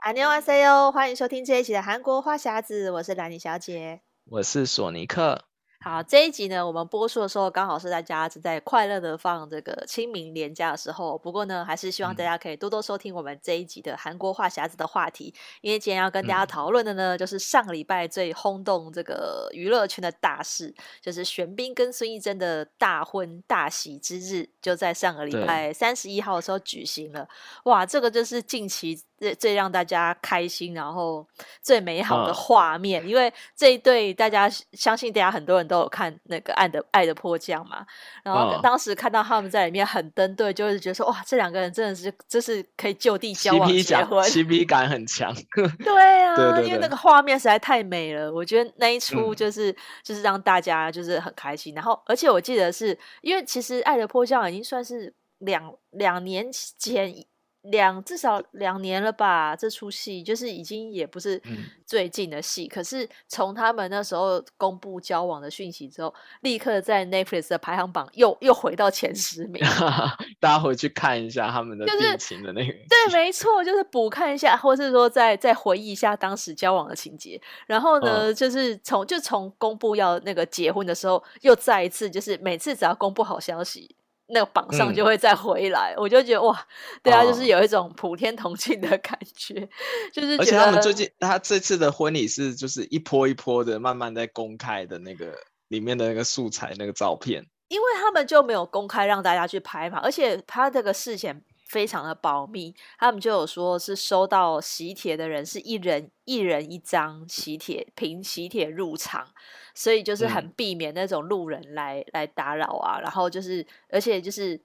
안녕하세요，欢迎收听这一期的韩国话匣子，我是兰妮小姐，我是索尼克。好，这一集呢，我们播出的时候刚好是大家正在快乐的放这个清明连假的时候。不过呢，还是希望大家可以多多收听我们这一集的韩国话匣子的话题，因为今天要跟大家讨论的呢，就是上个礼拜最轰动这个娱乐圈的大事，就是玄彬跟孙艺珍的大婚大喜之日，就在上个礼拜三十一号的时候举行了。哇，这个就是近期 最最让大家开心，然后最美好的画面，因为这一对大家相信大家很多人。都有看那个爱的爱的迫降嘛，然后当时看到他们在里面很登对，就是觉得说哇，这两个人真的是就是可以就地交往结婚，CP 感很强。对啊，对对对，因为那个画面实在太美了，我觉得那一出就是、嗯、就是让大家就是很开心。然后而且我记得是因为其实爱的迫降已经算是两两年前。两至少两年了吧，这出戏就是已经也不是最近的戏，嗯、可是从他们那时候公布交往的讯息之后，立刻在 Netflix 的排行榜又又回到前十名。大家回去看一下他们的恋情的那个，就是，对，没错，就是补看一下，或是说再再回忆一下当时交往的情节。然后呢，嗯、就是从就从公布要那个结婚的时候，又再一次就是每次只要公布好消息。那个榜上就会再回来，嗯、我就觉得哇，对啊，就是有一种普天同庆的感觉，哦、就是。而且他们最近，他这次的婚礼是就是一波一波的慢慢在公开的那个里面的那个素材那个照片，因为他们就没有公开让大家去拍嘛，而且他这个事前非常的保密，他们就有说是收到喜帖的人是一人一人一张喜帖，凭喜帖入场。所以就是很避免那种路人来、嗯、来打扰啊，然后就是，而且就是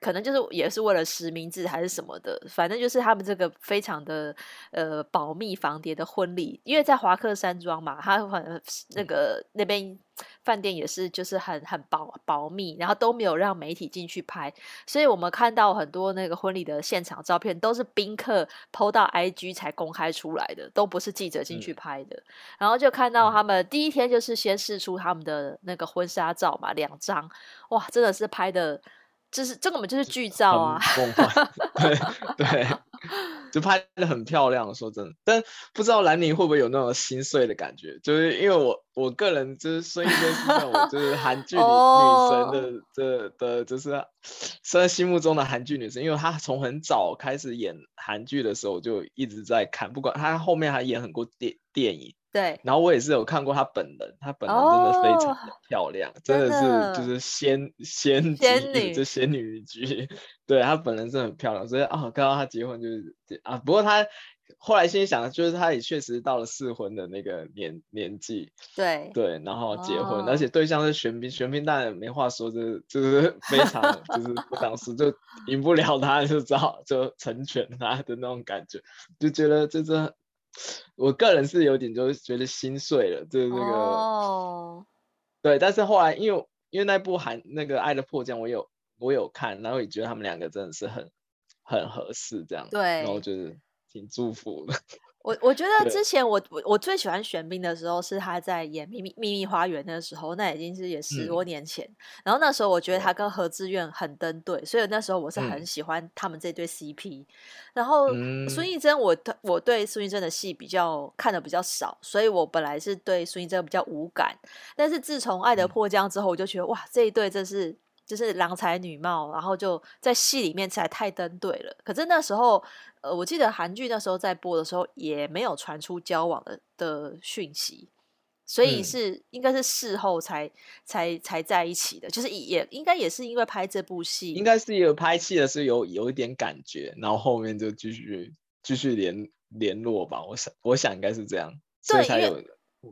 可能就是也是为了实名制还是什么的，反正就是他们这个非常的呃保密防谍的婚礼，因为在华克山庄嘛，他很那个那边。饭店也是，就是很很保保密，然后都没有让媒体进去拍，所以我们看到很多那个婚礼的现场照片都是宾客 PO 到 IG 才公开出来的，都不是记者进去拍的。嗯、然后就看到他们第一天就是先试出他们的那个婚纱照嘛，两张，哇，真的是拍的，就是这个我们就是剧照啊，对 对。就拍的很漂亮，说真的，但不知道兰陵会不会有那种心碎的感觉，就是因为我我个人就是孙艺珍是那种就 是韩剧女女神的这的，就是在心目中的韩剧女神，因为她从很早开始演韩剧的时候就一直在看，不管她后面还演很多电电影。对，然后我也是有看过她本人，她本人真的非常的漂亮，哦、真的是就是仙仙仙 女就仙女剧，对，她本人真的很漂亮，所以啊，看到她结婚就是啊，不过她后来心想，就是她也确实到了适婚的那个年年纪，对对，然后结婚，哦、而且对象是玄彬，玄彬当然没话说，就是就是非常就是当时就赢不了他，就只好就成全他的那种感觉，就觉得这这。我个人是有点就是觉得心碎了，就是那个，oh. 对，但是后来因为因为那部韩那个《爱的迫降》，我有我有看，然后也觉得他们两个真的是很很合适这样，对，然后就是挺祝福的。我我觉得之前我我我最喜欢玄彬的时候是他在演《秘密秘密花园》的时候，那已经是也十多年前。嗯、然后那时候我觉得他跟何志远很登对，所以那时候我是很喜欢他们这对 CP。嗯、然后孙艺珍，我我对孙艺珍的戏比较看的比较少，所以我本来是对孙艺珍比较无感。但是自从《爱的迫降》之后，我就觉得哇，这一对真是。就是郎才女貌，然后就在戏里面才太登对了。可是那时候，呃，我记得韩剧那时候在播的时候也没有传出交往的的讯息，所以是、嗯、应该是事后才才才在一起的。就是也应该也是因为拍这部戏，应该是有拍戏的时候有有一点感觉，然后后面就继续继续联联络吧。我想我想应该是这样，对，因为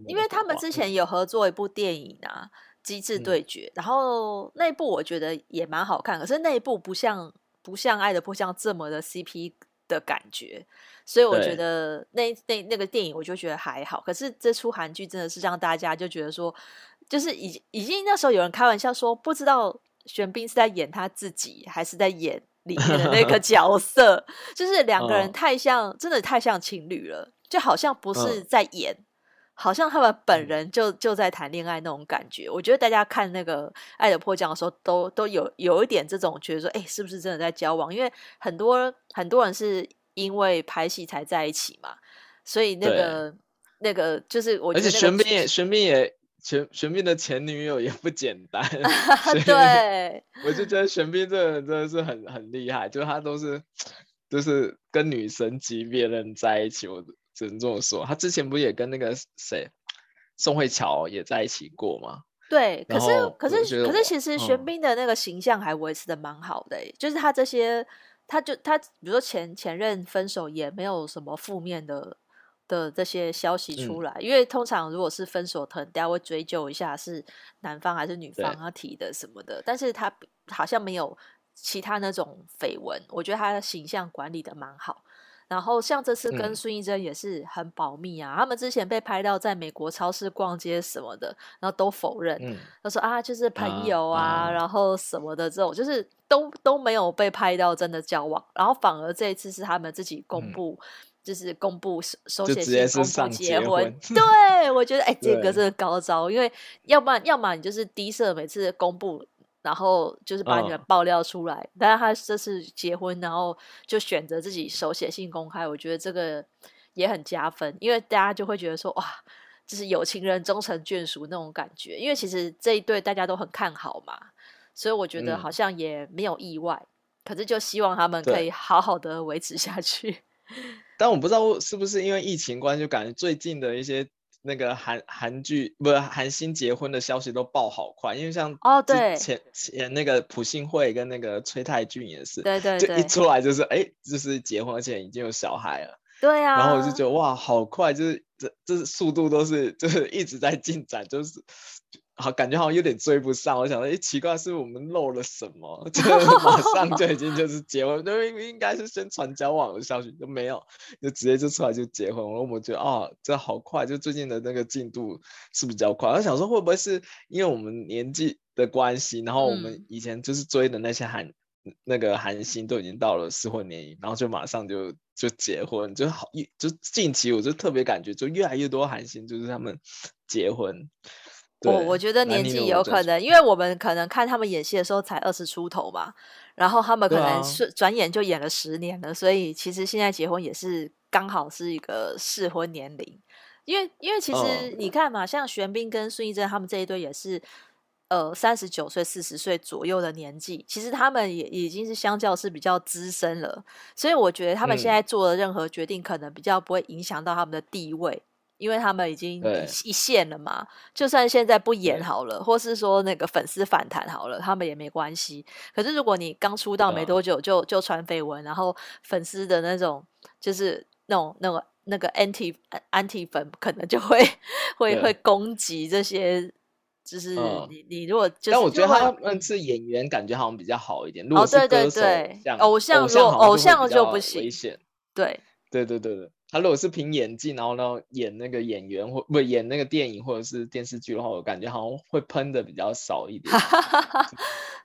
因为他们之前有合作一部电影啊。机智对决，嗯、然后那一部我觉得也蛮好看，可是那一部不像不像《爱的迫降》这么的 CP 的感觉，所以我觉得那那那个电影我就觉得还好。可是这出韩剧真的是让大家就觉得说，就是已已经那时候有人开玩笑说，不知道玄彬是在演他自己，还是在演里面的那个 角色，就是两个人太像，真的太像情侣了，就好像不是在演。好像他们本人就就在谈恋爱那种感觉，我觉得大家看那个《爱的迫降》的时候，都都有有一点这种觉得说，哎，是不是真的在交往？因为很多很多人是因为拍戏才在一起嘛，所以那个那个就是我觉得，而且玄彬也玄彬也玄玄彬的前女友也不简单 对，我就觉得玄彬这个人真的是很很厉害，就是他都是就是跟女神级别人在一起，我只能这么说。他之前不也跟那个谁宋慧乔也在一起过吗？对，可是可是可是其实玄彬的那个形象还维持的蛮好的，欸，嗯，就是他这些。他就他，比如说前前任分手也没有什么负面的的这些消息出来，嗯、因为通常如果是分手，可能大家会追究一下是男方还是女方他提的什么的，但是他好像没有其他那种绯闻，我觉得他的形象管理的蛮好。然后像这次跟孙艺珍也是很保密啊，嗯、他们之前被拍到在美国超市逛街什么的，然后都否认，嗯、他说啊就是朋友啊，啊然后什么的这种，就是都都没有被拍到真的交往，然后反而这一次是他们自己公布，嗯、就是公布手写信公布结婚，对我觉得哎、欸、这个是高招，因为要不然要么你就是低设每次公布。然后就是把你们爆料出来，哦、但是他这次结婚，然后就选择自己手写信公开，我觉得这个也很加分，因为大家就会觉得说哇，就是有情人终成眷属那种感觉。因为其实这一对大家都很看好嘛，所以我觉得好像也没有意外。嗯、可是就希望他们可以好好的维持下去。但我不知道是不是因为疫情关系，就感觉最近的一些。那个韩韩剧不是韩星结婚的消息都爆好快，因为像哦对前前那个朴信惠跟那个崔泰俊也是，对对，对，就一出来就是哎，就是结婚，而且已经有小孩了，对啊，然后我就觉得哇，好快，就是这这速度都是 就是一直在进展，就是。好，感觉好像有点追不上。我想说，哎，奇怪，是我们漏了什么？就 马上就已经就是结婚，就应该是先传交往的消息都没有，就直接就出来就结婚。我我觉得哦，这好快，就最近的那个进度是比较快。我想说，会不会是因为我们年纪的关系，然后我们以前就是追的那些韩、嗯、那个韩星都已经到了适婚年龄，然后就马上就就结婚，就好一就近期我就特别感觉，就越来越多韩星就是他们结婚。我我觉得年纪有可能，因为我们可能看他们演戏的时候才二十出头嘛，然后他们可能是转眼就演了十年了，啊、所以其实现在结婚也是刚好是一个适婚年龄。因为因为其实你看嘛，哦、像玄彬跟孙艺珍他们这一对也是呃三十九岁四十岁左右的年纪，其实他们也已经是相较是比较资深了，所以我觉得他们现在做的任何决定，可能比较不会影响到他们的地位。因为他们已经一线了嘛，就算现在不演好了，或是说那个粉丝反弹好了，他们也没关系。可是如果你刚出道没多久就就传绯闻，然后粉丝的那种就是那种那个那个 anti anti 粉可能就会 会会攻击这些，就是你、嗯、你如果就是，但我觉得他们是演员，感觉好像比较好一点。如果是歌手，哦对对对，像偶像如果偶像就不行，对对对对对。他如果是凭演技，然后呢演那个演员或不演那个电影或者是电视剧的话，我感觉好像会喷的比较少一点。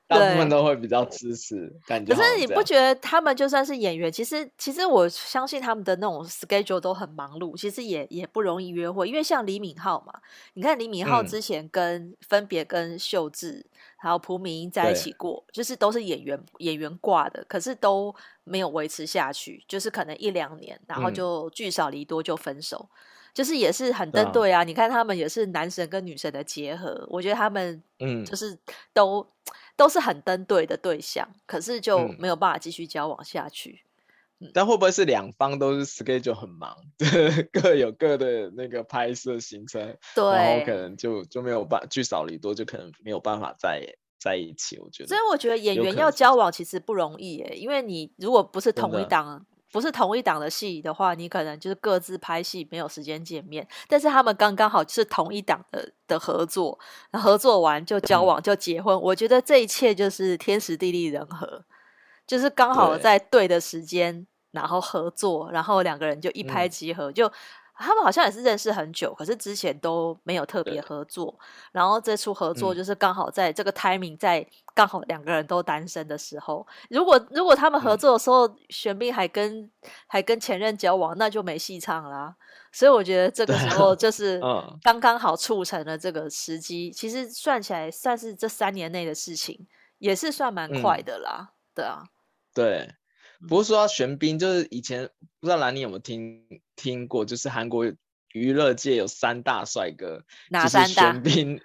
大部分都会比较支持，感觉。可是你不觉得他们就算是演员，其实其实我相信他们的那种 schedule 都很忙碌，其实也也不容易约会。因为像李敏镐嘛，你看李敏镐之前跟、嗯、分别跟秀智还有朴敏英在一起过，就是都是演员演员挂的，可是都没有维持下去，就是可能一两年，然后就聚少离多就分手，嗯、就是也是很登对啊。嗯、你看他们也是男神跟女神的结合，我觉得他们嗯，就是都。嗯都是很登对的对象，可是就没有办法继续交往下去。但会不会是两方都是 schedule 很忙，各有各的那个拍摄行程，对，然后可能就就没有办聚少离多，就可能没有办法在在一起。我觉得，所以我觉得演员要交往其实不容易耶，因为你如果不是同一档。不是同一档的戏的话，你可能就是各自拍戏，没有时间见面。但是他们刚刚好是同一档的的合作，合作完就交往就结婚。嗯、我觉得这一切就是天时地利人和，就是刚好在对的时间，对然后合作，然后两个人就一拍即合，嗯、就。他们好像也是认识很久，可是之前都没有特别合作。然后这出合作就是刚好在这个 timing，在刚好两个人都单身的时候。如果如果他们合作的时候，嗯、玄彬还跟还跟前任交往，那就没戏唱啦。所以我觉得这个时 候就是刚刚好促成了这个时机。嗯、其实算起来算是这三年内的事情，也是算蛮快的啦。嗯、对啊，对。不是说到玄彬，就是以前不知道兰妮有没有听听过，就是韩国娱乐界有三大帅哥，哪三大？玄彬、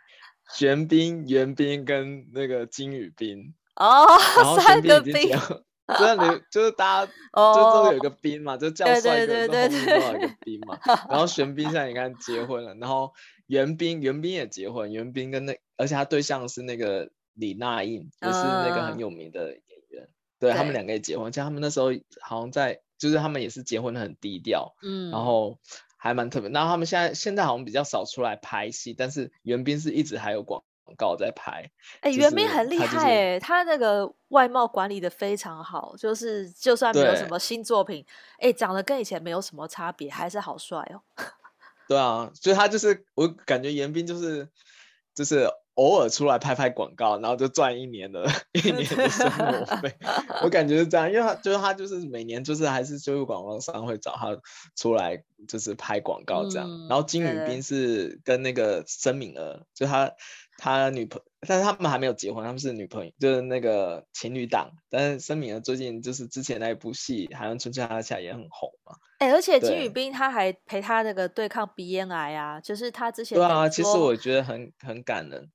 玄彬、元彬跟那个金宇彬。哦，然后玄彬 就是大家就都有一个彬嘛，就叫帅哥，都有一个彬嘛。然后 玄彬现在你看结婚了，然后元彬元彬也结婚，元彬跟那而且他对象是那个李娜印，也、就是那个很有名的对，对他们两个也结婚，像他们那时候好像在，就是他们也是结婚的很低调，嗯，然后还蛮特别。然后他们现在现在好像比较少出来拍戏，但是袁彬是一直还有广。告在拍，哎、欸，元彬很厉害哎，他那个外貌管理的非常好，就是就算没有什么新作品，哎、欸，长得跟以前没有什么差别，还是好帅哦。对啊，所以他就是我感觉袁彬就是就是偶尔出来拍拍广告，然后就赚一年的 一年的生活费，我感觉是这样，因为他就是他就是每年就是还是就是广告商会找他出来就是拍广告这样，嗯、然后金宇彬是跟那个申敏儿，就他。他女朋友，但是他们还没有结婚，他们是女朋友，就是那个情侣档。但是申敏儿最近就是之前那一部戏《海岸村恰恰恰》也很红嘛。哎、欸，而且金宇彬他还陪他那个对抗鼻咽癌啊，就是他之前。对啊，其实我觉得很很感人。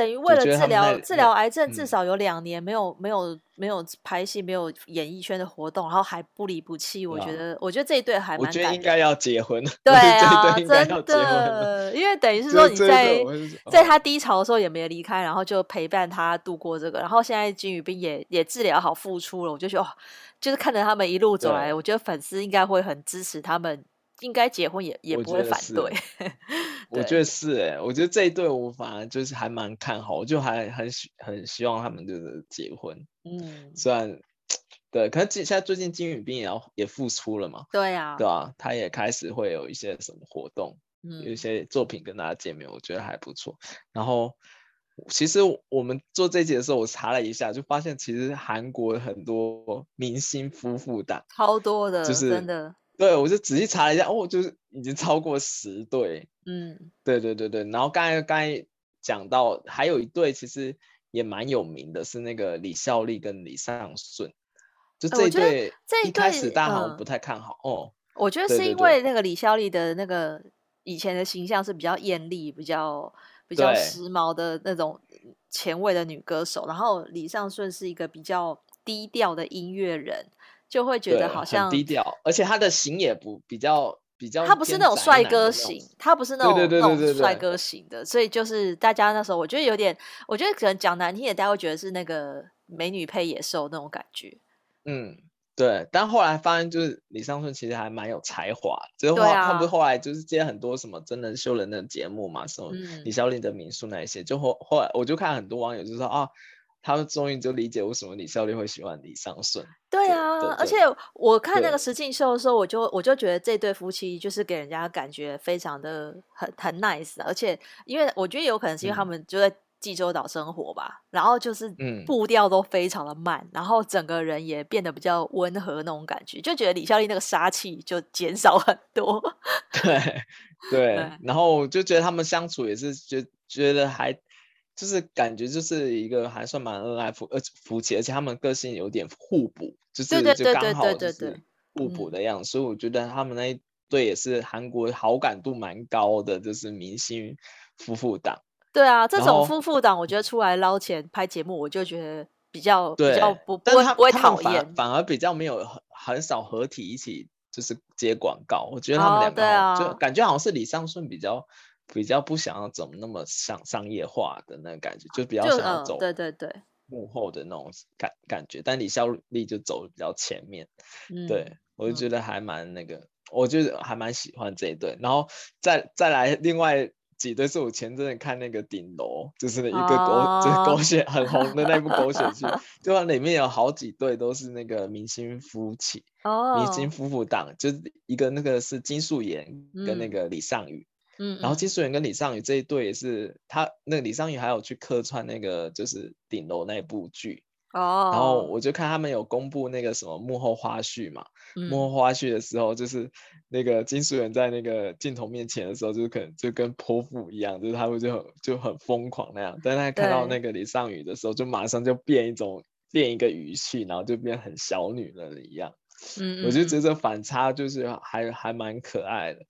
等于为了治疗治疗癌症，至少有两年没有、嗯、没有没有拍戏，没有演艺圈的活动，然后还不离不弃。我觉得，我觉得这一对还蛮。我觉得应该 要结婚。对啊，真的，因为等于 是说你在在他低潮的时候也没离开，然后就陪伴他度过这个，然后现在金宇彬也也治疗好复出了，我就觉得哦，就是看着他们一路走来，我觉得粉丝应该会很支持他们。应该结婚也也不会反对，我觉得是哎、欸，我觉得这一对我反而就是还蛮看好，我就还很希很希望他们就是结婚，嗯，虽然对，可是现在最近金宇彬也要也复出了嘛，对啊，对啊，他也开始会有一些什么活动，嗯，有一些作品跟大家见面，我觉得还不错。然后其实我们做这集的时候，我查了一下，就发现其实韩国很多明星夫妇档超多的，就是真的。对，我就仔细查了一下，哦，就是已经超过十对。嗯，对对对对。然后刚才刚才讲到，还有一对其实也蛮有名的，是那个李孝利跟李尚顺。就这一对，这一开始大家好像不太看好、嗯、哦。我觉得是因为那个李孝利的那个以前的形象是比较艳丽、比较比较时髦的那种前卫的女歌手，然后李尚顺是一个比较低调的音乐人。就会觉得好像低调，而且他的型也不比较比较，他不是那种帅哥型，他不是那种那种帅哥型的，所以就是大家那时候我觉得有点，我觉得可能讲难听点，大家会觉得是那个美女配野兽那种感觉。嗯，对。但后来发现就是李尚顺其实还蛮有才华，最后他不是后来就是接很多什么真人秀人的节目嘛，什么李孝利的民宿那一些，就后后来我就看很多网友就说啊。他们终于就理解为什么李孝利会喜欢李尚顺。对啊，对，而且我看那个实境秀的时候，我就我就觉得这对夫妻就是给人家感觉非常的很很 nice，而且因为我觉得有可能是因为他们就在济州岛生活吧，嗯、然后就是步调都非常的慢，然后整个人也变得比较温和那种感觉，就觉得李孝利那个杀气就减少很多。对对，对，然后就觉得他们相处也是觉觉得还。就是感觉就是一个还算蛮恩爱夫呃夫妻，而且他们个性有点互补，就是就刚好就是互补的样子，所以我觉得他们那一对也是韩国好感度蛮高的，就是明星夫妇档。对啊，这种夫妇档我觉得出来捞钱拍节目，我就觉得比较比较不不会不会讨厌，反而比较没有很很少合体一起就是接广告，我觉得他们两个、哦、就感觉好像是李尚顺比较。比较不想要走那么商商业化的那个感觉，就比较想要走对对对。幕后的那种感感觉，但李孝利就走比较前面，嗯、对我就觉得还蛮那个，嗯、我就还蛮喜欢这一对，然后再再来另外几对是我前阵子看那个顶楼，就是一个狗、哦、就是狗血很红的那部狗血剧，就里面有好几对都是那个明星夫妻，哦、明星夫妇档，就是一个那个是金素妍跟那个李尚宇。嗯嗯，然后金素妍跟李尚宇这一对也是他那个李尚宇还有去客串那个就是顶楼那部剧。哦，然后我就看他们有公布那个什么幕后花絮嘛，嗯、幕后花絮的时候就是那个金素媛在那个镜头面前的时候，就是可能就跟泼妇一样，就是他们就很就很疯狂那样，但他看到那个李尚宇的时候，就马上就变一种变一个语气，然后就变很小女人一样。嗯，我就觉得反差就是还还蛮可爱的，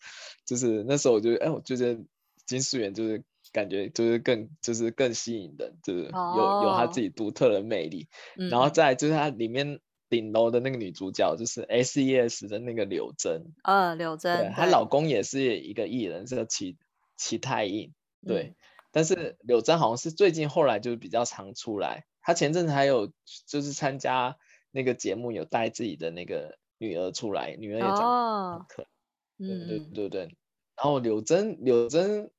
就是那时候我就哎，我觉得金素媛就是感觉就是更就是更吸引人，就是有、哦、有他自己独特的魅力。嗯、然后再就是他里面顶楼的那个女主角就是 S.E.S 的那个柳真，呃，柳真，她老公也是一个艺人，叫齐齐泰印，对。嗯、但是柳真好像是最近后来就是比较常出来，她前阵子还有就是参加。那个节目有带自己的那个女儿出来，女儿也长得很可爱，嗯、哦，对对对对。然后柳真，柳真，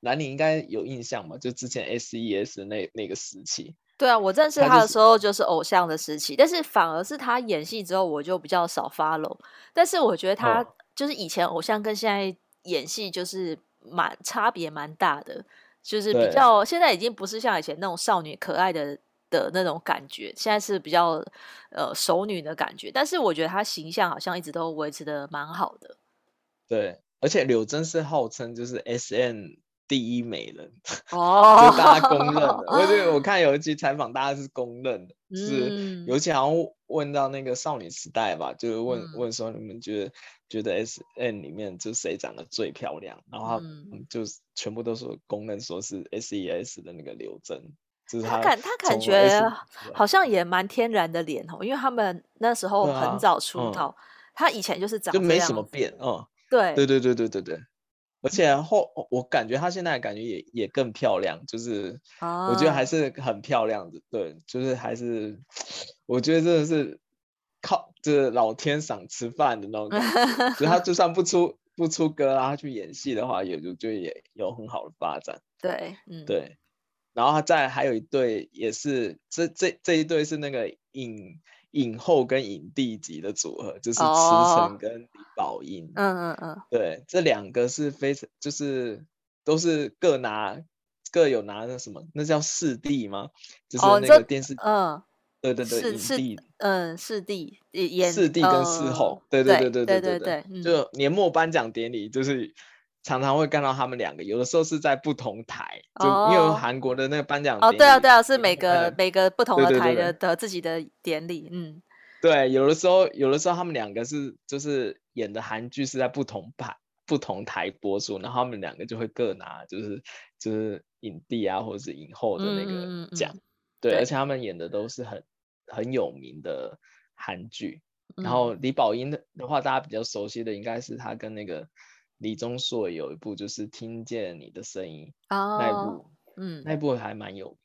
兰你应该有印象嘛？就之前 S.E.S 那那个时期。对啊，我认识他的时候就是偶像的时期，就是、但是反而是他演戏之后，我就比较少 follow。但是我觉得他就是以前偶像跟现在演戏就是蛮差别蛮大的，就是比较现在已经不是像以前那种少女可爱的。的那种感觉，现在是比较呃熟女的感觉，但是我觉得她形象好像一直都维持的蛮好的。对，而且柳真是号称就是 S N 第一美人哦，就大家公认的。我觉得我看有一期采访，大家是公认的，嗯、是尤其好像问到那个少女时代吧，就是问、嗯、问说你们觉得觉得 S N 里面就谁长得最漂亮，然后他就全部都说公认说是 SES 的那个柳真。他感他感觉好像也蛮天然的脸哦，因为他们那时候很早出道，嗯、他以前就是长得就没什么变哦。对对。对对对对对，而且后我感觉他现在感觉也也更漂亮，就是我觉得还是很漂亮的，对，就是还是我觉得真的是靠就是老天赏吃饭的那种感觉，就他就算不出不出歌啊，他去演戏的话，也就就也有很好的发展。对，嗯，对。然后他再还有一对，也是这这这一对是那个影影后跟影帝级的组合，就是池诚跟李宝英。嗯嗯嗯，对，这两个是非常就是都是各拿各有拿那什么，那叫视帝吗？就是那个电视，嗯，对对对，影帝，嗯，视帝演视帝跟视后，对对对对对对对，就年末颁奖典礼就是。常常会看到他们两个，有的时候是在不同台，就因为韩国的那个颁奖哦，对啊对啊，是每个每个不同的台的的自己的典礼，嗯，对，有的时候有的时候他们两个是就是演的韩剧是在不同台不同台播出，然后他们两个就会各拿就是就是影帝啊或者是影后的那个奖，对，而且他们演的都是很很有名的韩剧，然后李宝英的的话，大家比较熟悉的应该是他跟那个。李钟硕有一部就是听见你的声音，oh, 那一部，嗯，那一部还蛮有名。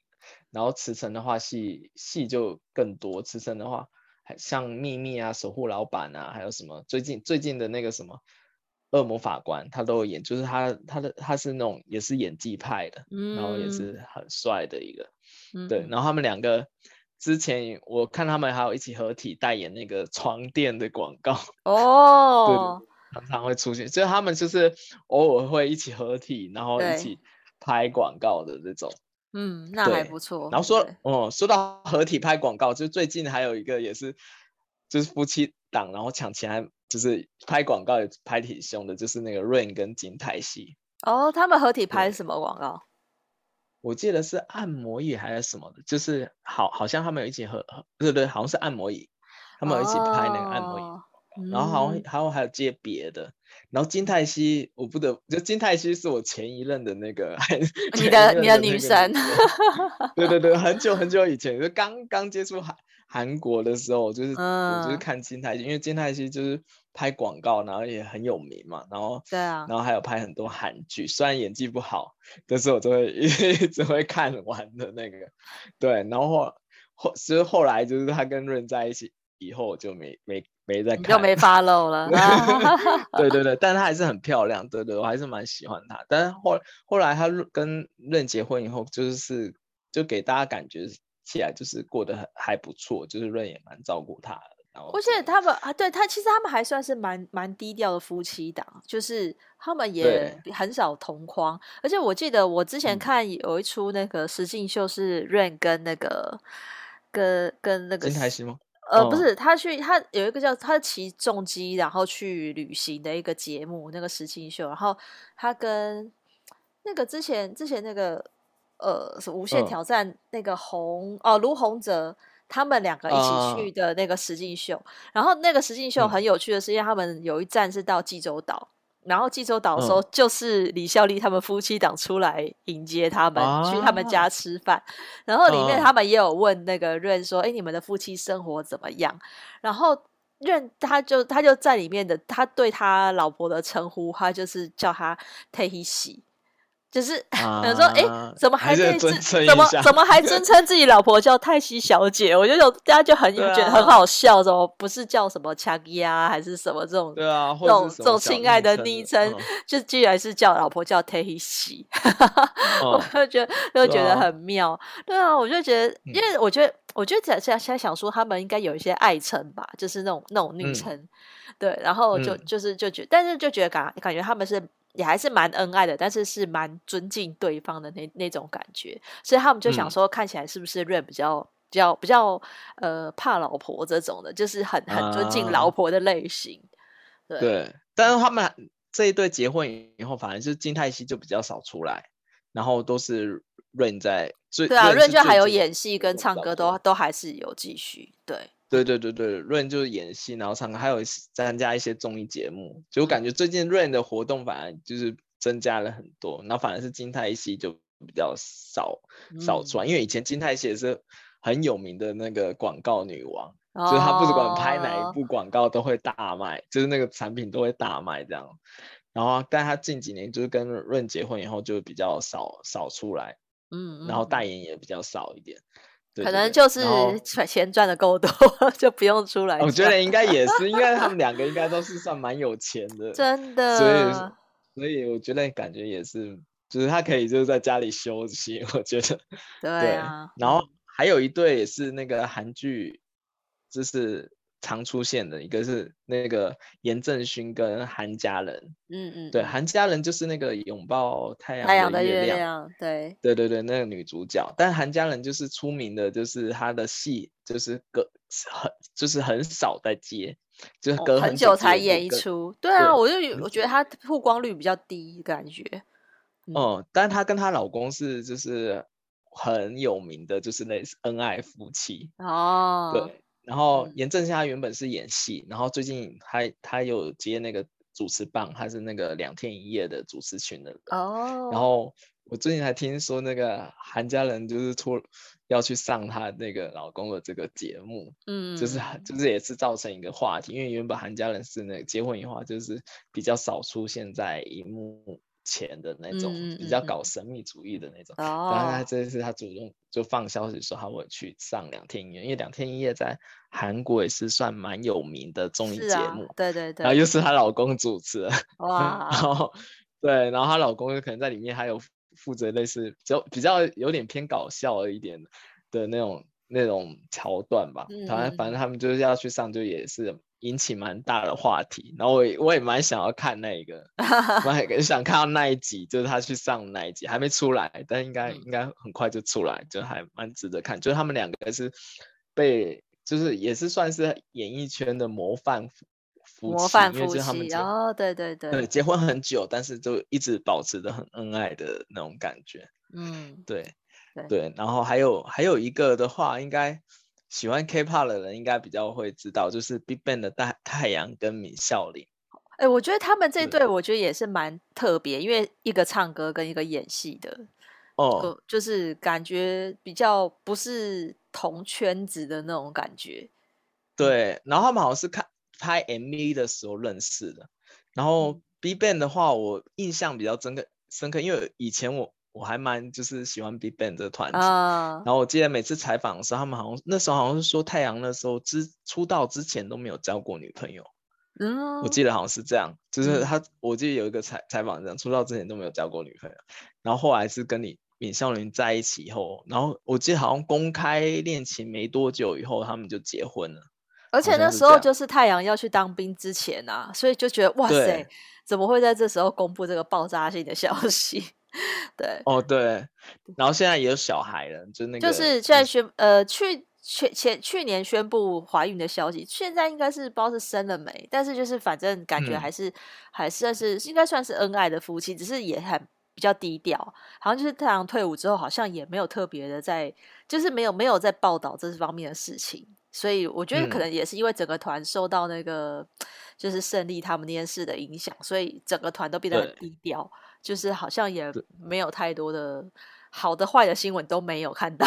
然后池诚的话戏戏就更多，池诚的话还像秘密啊、守护老板啊，还有什么最近最近的那个什么恶魔法官，他都有演，就是他他的他是那种也是演技派的，嗯，然后也是很帅的一个，嗯，对。然后他们两个之前我看他们还有一起合体代言那个床垫的广告，哦。常常会出现，就他们就是偶尔会一起合体，然后一起拍广告的这种。嗯，那还不错。然后说，哦、嗯，说到合体拍广告，就最近还有一个也是，就是夫妻档，然后抢钱，就是拍广告也拍挺凶的，就是那个 Rain 跟金泰熙。哦，他们合体拍什么广告？我记得是按摩椅还是什么的，就是好，好像他们有一起合，对对，好像是按摩椅，他们有一起拍那个按摩椅。哦然后好像还有还有接别的，然后金泰熙我不得，就金泰熙是我前一任的那个，你的你的女神，对对对，很久 很久以前就刚刚接触韩韩国的时候，就是、嗯、我就是看金泰熙，因为金泰熙就是拍广告，然后也很有名嘛，然后对啊，然后还有拍很多韩剧，虽然演技不好，但是我都会 一直会看完的那个，对，然后后后其实后来就是他跟润在一起以后，我就没没。没再看，就没 follow 了。对对对，但她还是很漂亮，对对，我还是蛮喜欢她。但是后后来她跟润结婚以后，就是就给大家感觉起来就是过得很还不错，就是润也蛮照顾她的。然后而且他们啊，对他其实他们还算是蛮蛮低调的夫妻档，就是他们也很少同框。而且我记得我之前看有一出那个实境秀是润跟那个跟跟那个金泰熙吗？呃，不是，他去他有一个叫他骑重机然后去旅行的一个节目，那个实境秀，然后他跟那个之前之前那个呃是无限挑战那个洪、嗯、哦卢洪哲他们两个一起去的那个石境秀。Uh, 然后那个石境秀很有趣的是，因为他们有一站是到济州岛。然后济州岛的时候，就是李孝利他们夫妻档出来迎接他们，啊、去他们家吃饭。然后里面他们也有问那个润说：“哎、嗯，你们的夫妻生活怎么样？”然后润他就他就在里面的，他对他老婆的称呼，他就是叫他太喜。就是有时候，哎，怎么还可以自怎么怎么还尊称自己老婆叫泰西小姐？我觉得有大家就很觉得很好笑，怎么不是叫什么恰吉啊，还是什么这种对啊，这种这种亲爱的昵称，就居然是叫老婆叫泰西，我就觉得就觉得很妙。对啊，我就觉得，因为我觉得，我觉得现在现在想说，他们应该有一些爱称吧，就是那种那种昵称，对，然后就就是就觉得，但是就觉得感感觉他们是。也还是蛮恩爱的，但是是蛮尊敬对方的那那种感觉，所以他们就想说，看起来是不是 Rain 比较、嗯、比较比较呃怕老婆这种的，就是很很尊敬老婆的类型。啊、对，对，但是他们这一对结婚以后，反正就是金泰熙就比较少出来，然后都是 Rain 在最对啊，Rain 就还有演戏跟唱歌都都还是有继续对。对对对对，Rain 就是演戏，然后唱歌，还有参加一些综艺节目。就我感觉最近 Rain 的活动反而就是增加了很多，然后反而是金泰熙就比较少少出来，嗯、因为以前金泰熙也是很有名的那个广告女王，哦、就是他不管拍哪一部广告都会大卖，就是那个产品都会大卖这样。然后，但他近几年就是跟 Ren 结婚以后就比较少少出来，嗯，嗯，然后代言也比较少一点。可能就是 钱赚的够多，就不用出来。我觉得应该也是，因为他们两个应该都是算蛮有钱的，真的。所以，所以我觉得感觉也是，就是他可以就是在家里休息。我觉得，对啊。对，然后还有一对也是那个韩剧，就是。常出现的一个是那个严正勋跟韩佳人，嗯嗯，对，韩佳人就是那个拥抱太阳的月亮，月亮对对对对，那个女主角。但韩佳人就是出名的，就是她的戏就是隔很就是很少在接，就是隔很久，很久才演一出。对啊，对我就我觉得她曝光率比较低，感觉。嗯，嗯，但她跟她老公是就是很有名的，就是类似恩爱夫妻哦，对。然后严正夏原本是演戏，然后最近他他有接那个主持棒，他是那个两天一夜的主持群的。哦。然后我最近还听说那个韩佳人就是出要去上她那个老公的这个节目，嗯，就是就是也是造成一个话题，因为原本韩佳人是那个结婚以后就是比较少出现在荧幕。钱的那种比较搞神秘主义的那种，然后他这次他主动就放消息说他会去上两天一夜，因为两天一夜在韩国也是算蛮有名的综艺节目，啊，对对对，然后又是她老公主持，哇，然后。对，然后她老公可能在里面还有负责类似就比较有点偏搞笑一点的那种那种桥段吧，反正，嗯、反正他们就是要去上，就也是。引起蛮大的话题，然后我也我也蛮想要看那个，蛮想看到那一集，就是他去上那一集，还没出来，但应该应该很快就出来，就还蛮值得看。就是他们两个是被，就是也是算是演艺圈的模范夫妻，模范夫妻，因为就他们哦，对对对，对，结婚很久，但是就一直保持着很恩爱的那种感觉。嗯，对对，对，然后还有还有一个的话，应该。喜欢 K-pop 的人应该比较会知道，就是 BigBang 的大太阳跟米孝琳。哎、欸，我觉得他们这对，我觉得也是蛮特别，因为一个唱歌跟一个演戏的，哦就，就是感觉比较不是同圈子的那种感觉。对，然后他们好像是看拍 MV 的时候认识的。然后 BigBang 的话，我印象比较深刻，深刻，因为以前我。我还蛮就是喜欢 BigBang 这个团体，uh, 然后我记得每次采访的时候，他们好像那时候好像是说太阳那时候之出道之前都没有交过女朋友，嗯，uh, 我记得好像是这样，就是他，嗯、我记得有一个采采访这样，出道之前都没有交过女朋友，然后后来是跟你闵孝琳在一起以后，然后我记得好像公开恋情没多久以后，他们就结婚了，而且那时候就是太阳要去当兵之前啊，所以就觉得哇塞，怎么会在这时候公布这个爆炸性的消息？对哦对，然后。现在也有小孩了，就那个就是现在宣呃去前前去年宣布怀孕的消息，现在应该是不知道是生了没，但是就是反正感觉还是、嗯、还是算是应该算是恩爱的夫妻，只是也很比较低调，好像就是太阳退伍之后，好像也没有特别的在，就是没有没有在报道这方面的事情。所以我觉得可能也是因为整个团受到那个、嗯、就是胜利他们那件事的影响，所以整个团都变得很低调，就是好像也没有太多的好的坏的新闻都没有看到。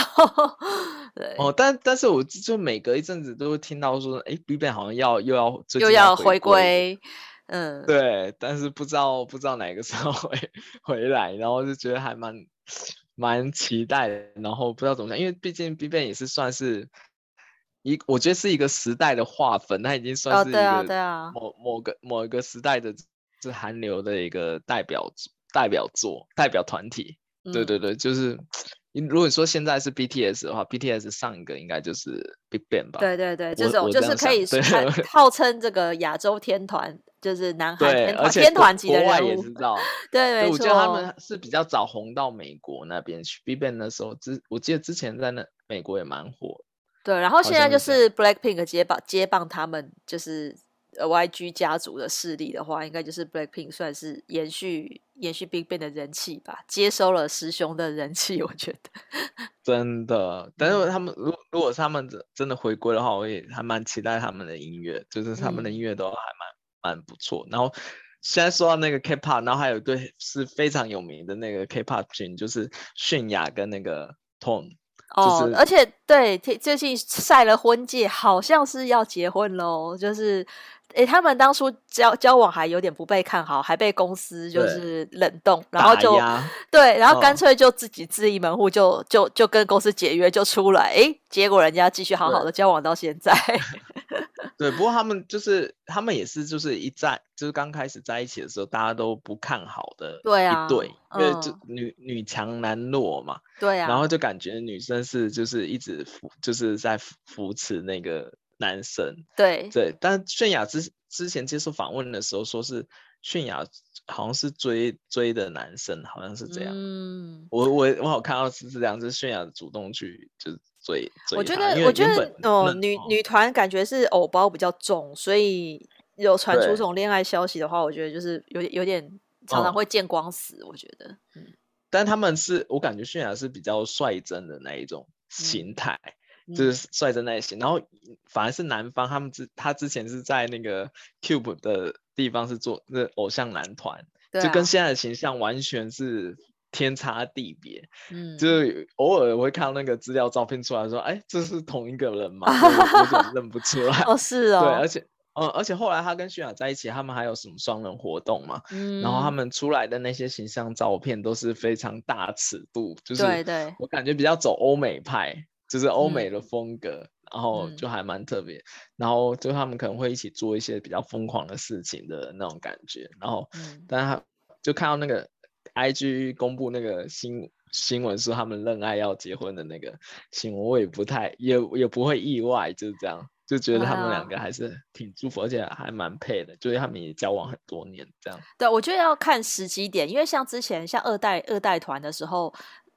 对哦，但但是我就每隔一阵子都会听到说，哎，BIGBANG 好像要又要又要回归，嗯，对，但是不知道不知道哪个时候回 回来，然后就觉得还蛮蛮期待的，然后不知道怎么讲，因为毕竟 BIGBANG 也是算是。一，我觉得是一个时代的划分，它已经算是一个某、哦对啊对啊、某个某一个时代的，是韩流的一个代表代表作、代表团体。嗯、对对对，就是，如果说现在是 BTS 的话，BTS 上一个应该就是 BigBang 吧？对对对，这种就是可以 号称这个亚洲天团，就是南韩天团天团级的人物。知道，对，对，我觉得他们是比较早红到美国那边去。BigBang 的时候，之我记得之前在那美国也蛮火。对，然后现在就是 Blackpink 接棒接棒他们就是 YG 家族的势力的话，应该就是 Blackpink 算是延续延续 BigBang 的人气吧，接收了师兄的人气，我觉得。真的，但是他们如果如果是他们真的回归的话，我也还蛮期待他们的音乐，就是他们的音乐都还蛮蛮、嗯、不错。然后现在说到那个 K-pop，然后还有一对是非常有名的那个 K-pop 群，就是泫雅跟那个 Tone。哦，就是、而且对，最近晒了婚戒，好像是要结婚喽。就是，诶，他们当初交交往还有点不被看好，还被公司就是冷冻，然后就对，然后干脆就自己自立门户，就、哦、就就跟公司解约就出来。诶，结果人家继续好好的交往到现在。对，不过他们就是他们也是就是一在就是刚开始在一起的时候，大家都不看好的对啊，一对，因为就女、嗯、女强男弱嘛，对啊，然后就感觉女生是就是一直扶就是在扶持那个男生，对对，但泫雅之之前接受访问的时候说是泫雅好像是追追的男生，好像是这样，嗯，我我我好看到是这样，就是泫雅主动去就是追追。我觉得，我觉得哦，女女团感觉是偶包比较重，所以有传出这种恋爱消息的话，我觉得就是有点有点常常会见光死。我觉得，嗯，但他们是我感觉泫雅是比较率真的那一种形态，嗯、就是率真那一型，然后反而是男方他们之他之前是在那个 Cube 的地方是做那偶像男团，啊，就跟现在的形象完全是。天差地别，嗯，就是偶尔我会看到那个资料照片出来说，哎，这是同一个人吗？我有点认不出来。哦，是哦。对，而且，嗯，而且后来他跟泫雅在一起，他们还有什么双人活动嘛？嗯。然后他们出来的那些形象照片都是非常大尺度，就是对对，我感觉比较走欧美派，就是欧美的风格，嗯、然后就还蛮特别。然后就他们可能会一起做一些比较疯狂的事情的那种感觉。然后，嗯、但是他就看到那个。IG 公布那个新新闻说他们认爱要结婚的那个新闻，我也不太也也不会意外，就是这样，就觉得他们两个还是挺祝福，而且还蛮配的，就是他们也交往很多年这样。对，我觉得要看时机点，因为像之前像二代二代团的时候，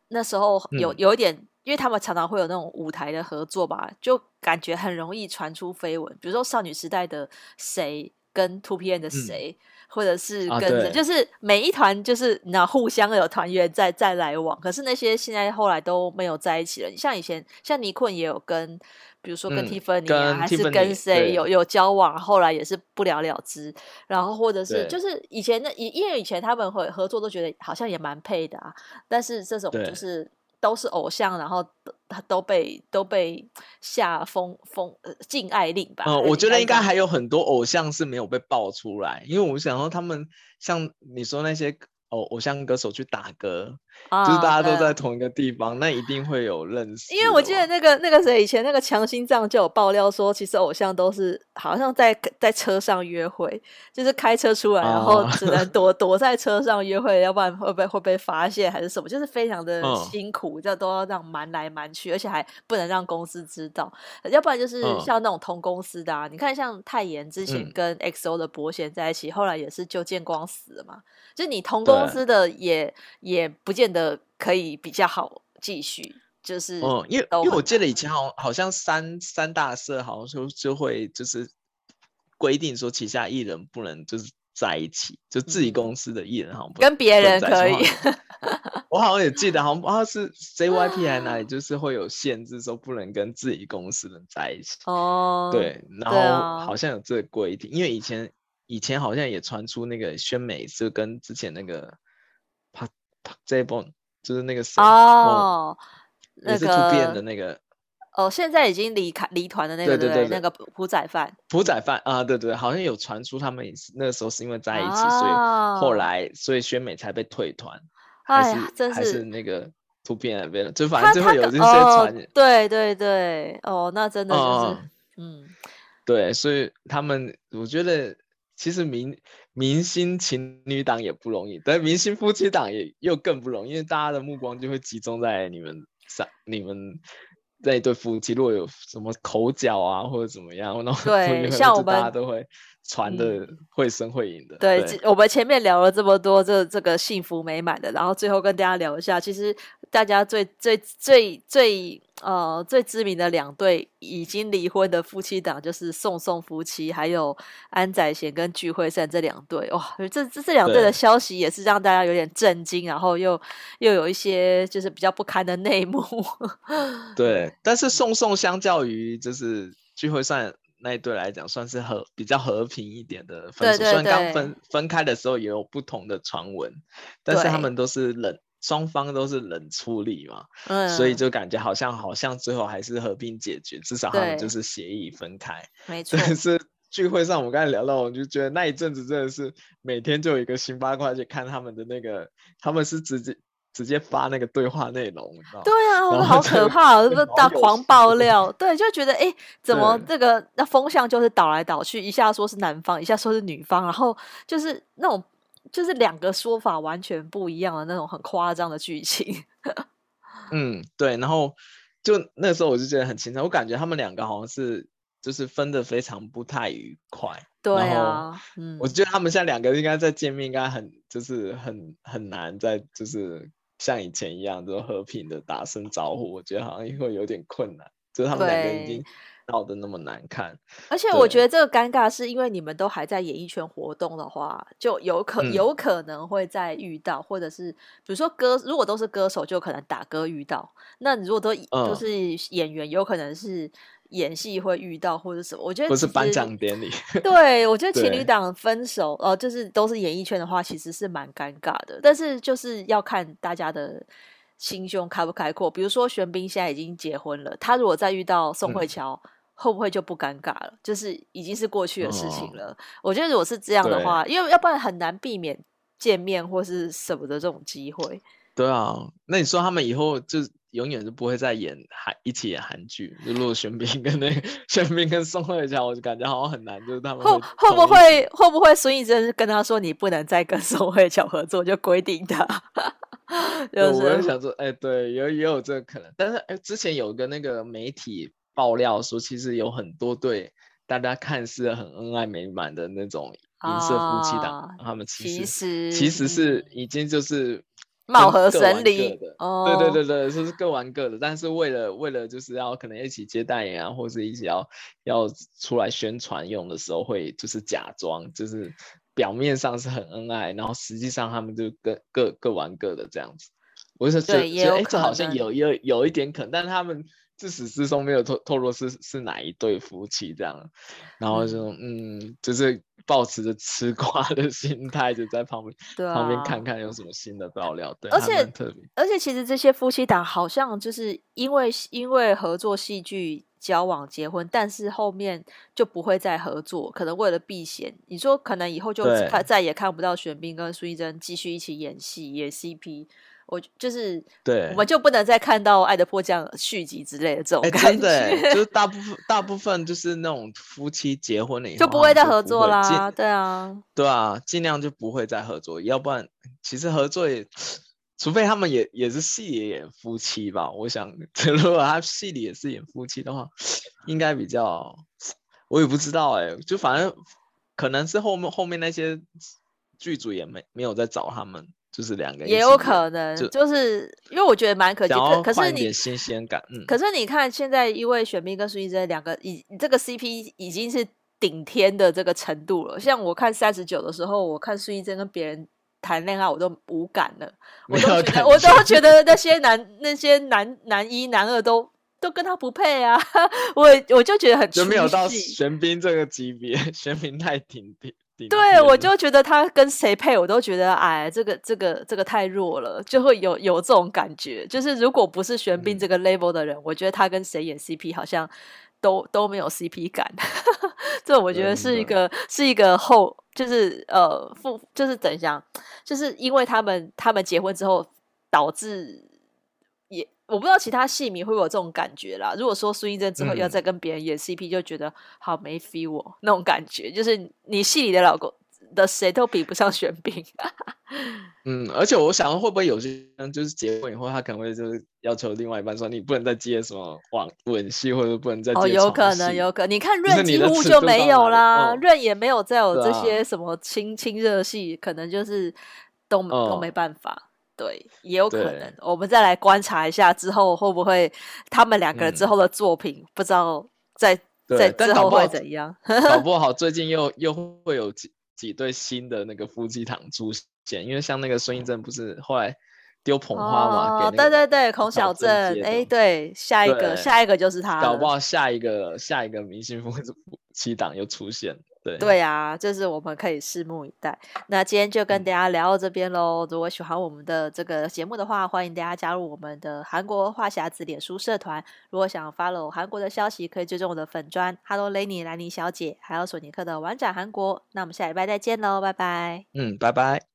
那时候有有一点、嗯，因为他们常常会有那种舞台的合作吧，就感觉很容易传出绯闻，比如说少女时代的谁跟 T.P.N 的谁。嗯或者是跟着、啊，就是每一团就是你知道互相有团员在在来往，可是那些现在后来都没有在一起了。像以前像尼坤也有跟，比如说跟 Tiffany 啊，嗯、还是跟谁有有交往，后来也是不了了之。然后或者是就是以前那因因为以前他们会合作都觉得好像也蛮配的啊，但是这种就是。都是偶像，然后他都被都被下封封呃禁爱令吧。嗯，我觉得应该还有很多偶像是没有被爆出来，因为我想说他们像你说那些。偶偶像歌手去打歌，啊，就是大家都在同一个地方，那一定会有认识。因为我记得那个那个谁以前那个强心脏就有爆料说，其实偶像都是好像在在车上约会，就是开车出来，然后只能躲、啊、躲在车上约会，要不然会被会被发现还是什么，就是非常的辛苦，就、嗯、都要这样瞒来瞒去，而且还不能让公司知道，要不然就是像那种同公司的啊，嗯、你看像泰妍之前跟 XO 的伯贤在一起，嗯、后来也是就见光死了嘛，就你同。公司的也也不见得可以比较好继续，就是嗯，因为因为我记得以前好好像三三大社好像就就会就是规定说旗下艺人不能就是在一起，就自己公司的艺人好像不跟别人可以。我好像也记得，好像好像是 JYP 还是哪里，就是会有限制，说不能跟自己公司的人在一起。哦，对，然后好像有这个规定，因为以前以前好像也传出那个宣美就跟之前那个 Park Jae-bom 就是那个谁哦，也是 2PM 的那个。哦，现在已经离开离团的那个对，对，对，那个朴宰范，朴宰范啊，对对，好像有传出他们那个时候是因为在一起，啊、所以后来所以宣美才被退团，还是真是还是那个 2PM 那边，就反正就会有这些传言、哦。对对对，哦，那真的就是，哦、嗯，对，所以他们我觉得其实明明星情侣档也不容易，但明星夫妻档也又更不容易，因为大家的目光就会集中在你们上你们。那一对夫妻如果有什么口角啊，或者怎么样，那对，像我们大家都会传的绘声绘影的。嗯、对，对我们前面聊了这么多，这这个幸福美满的，然后最后跟大家聊一下，其实大家最最最最呃最知名的两对已经离婚的夫妻档，就是宋宋夫妻，还有安宰贤跟具惠善这两对。哇，这这这两对的消息也是让大家有点震惊，然后又又有一些就是比较不堪的内幕。对，但是宋宋相较于就是具惠善。那一对来讲，算是和比较和平一点的分手。虽然刚分分开的时候也有不同的传闻，但是他们都是冷，双方都是冷处理嘛，嗯，所以就感觉好像好像最后还是和平解决，至少他们就是协议分开。没错。但是聚会上，我们刚才聊到，我就觉得那一阵子真的是每天就有一个新八卦去看他们的那个，他们是直接。直接发那个对话内容，你知道吗？对啊，好可怕，这个大狂爆 料，对，就觉得哎，怎么这个那风向就是倒来倒去，一下说是男方，一下说是女方，然后就是那种就是两个说法完全不一样的那种很夸张的剧情。嗯，对，然后就那时候我就觉得很清楚，我感觉他们两个好像是就是分的非常不太愉快。对啊，嗯，我觉得他们现在两个应该再见面，应该很就是很很难再就是。像以前一样，就和平的打声招呼，我觉得好像会有点困难。就是他们两个已经闹得那么难看，而且我觉得这个尴尬是因为你们都还在演艺圈活动的话，就有可有可能会再遇到，嗯、或者是比如说歌，如果都是歌手，就可能打歌遇到。那你如果都都是演员，有可能是。演戏会遇到或者什么，我觉得不是颁奖典礼。对，我觉得情侣档分手，呃，就是都是演艺圈的话，其实是蛮尴尬的。但是就是要看大家的心胸开不开阔。比如说玄彬现在已经结婚了，他如果再遇到宋慧乔，嗯、会不会就不尴尬了？就是已经是过去的事情了。哦、我觉得如果是这样的话，因为要不然很难避免见面或是什么的这种机会。对啊，那你说他们以后就？永远都不会再演韩 一起演韩剧。就如果玄彬跟那个玄彬跟宋慧乔，我就感觉好像很难。就是他们会会不会会不会孙艺珍跟他说，你不能再跟宋慧乔合作，就规定他。就是我也想说，哎、欸，对，也也有这个可能。但是哎、欸，之前有个那个媒体爆料说，其实有很多对大家看似很恩爱美满的那种银色夫妻档，啊、他们其实其实，其实是已经就是。貌合神离，哦，对对对对，就是各玩各的，但是为了为了就是要可能一起接代言啊，或是一起要要出来宣传用的时候，会就是假装就是表面上是很恩爱，然后实际上他们就各各各玩各的这样子。我是觉得，哎，这好像有有有一点可能，但是他们。自始至终没有透透露是是哪一对夫妻这样，然后就嗯，嗯，就是抱持着吃瓜的心态，就在旁边、啊、旁边看看有什么新的爆料。对，而且而且其实这些夫妻档好像就是因为因为合作戏剧交往结婚，但是后面就不会再合作，可能为了避嫌。你说可能以后就看再也看不到玄彬跟孙艺珍继续一起演戏演 CP。我就是，对，我们就不能再看到《爱的迫降》续集之类的这种感觉。欸、真的，就是 大部分大部分就是那种夫妻结婚了以后就不会再合作啦。对啊，对啊，尽量就不会再合作，要不然其实合作也，除非他们也也是戏里演夫妻吧。我想，如果他戏里也是演夫妻的话，应该比较，我也不知道哎、欸，就反正可能是后面后面那些剧组也没没有在找他们。就是两个也有可能，就，就是因为我觉得蛮可惜，可是你新鲜感，嗯，可是你看现在因为玄彬跟孙艺珍两个，已这个 CP 已经是顶天的这个程度了。像我看三十九的时候，我看孙艺珍跟别人谈恋爱，我都无感了，我都觉得我都觉得那些男那些男男一男二都都跟他不配啊！我我就觉得很就没有到玄彬这个级别，玄彬太顶顶。对，我就觉得他跟谁配，我都觉得哎，这个这个这个太弱了，就会有有这种感觉。就是如果不是玄彬这个 level 的人，嗯、我觉得他跟谁演 CP 好像都都没有 CP 感。这我觉得是一个、嗯、是一个后，就是呃父，就是怎样，就是因为他们他们结婚之后导致。我不知道其他戏迷会不会有这种感觉啦。如果说孙艺珍之后要再跟别人演 CP，嗯、就觉得好没 feel 哦，那种感觉，就是你戏里的老公的谁都比不上玄彬。嗯，而且我想会不会有些人就是结婚以后，他可能会就是要求另外一半说，你不能再接什么网吻戏，或者不能再接哦，有可能，有可能。你看润几乎就没有啦，润、哦、也没有再有这些什么亲亲热戏，可能就是都、哦、都没办法。对，也有可能。我们再来观察一下之后会不会他们两个人之后的作品，嗯、不知道在在之后会怎样。搞 不好最近又又会有几几对新的那个夫妻档出现，因为像那个孙艺珍不是后来丢捧花嘛？哦，对对对，孔晓振，哎，对，下一个下一个就是他。搞不好下一个下一个明星夫 妻档又出现。对对啊，就是我们可以拭目以待。那今天就跟大家聊到这边喽。嗯、如果喜欢我们的这个节目的话，欢迎大家加入我们的韩国话匣子脸书社团。如果想 follow 韩国的消息，可以追踪我的粉砖 Hello Lenny 兰妮小姐，还有索尼克的玩转韩国。那我们下礼拜再见喽，拜拜。嗯，拜拜。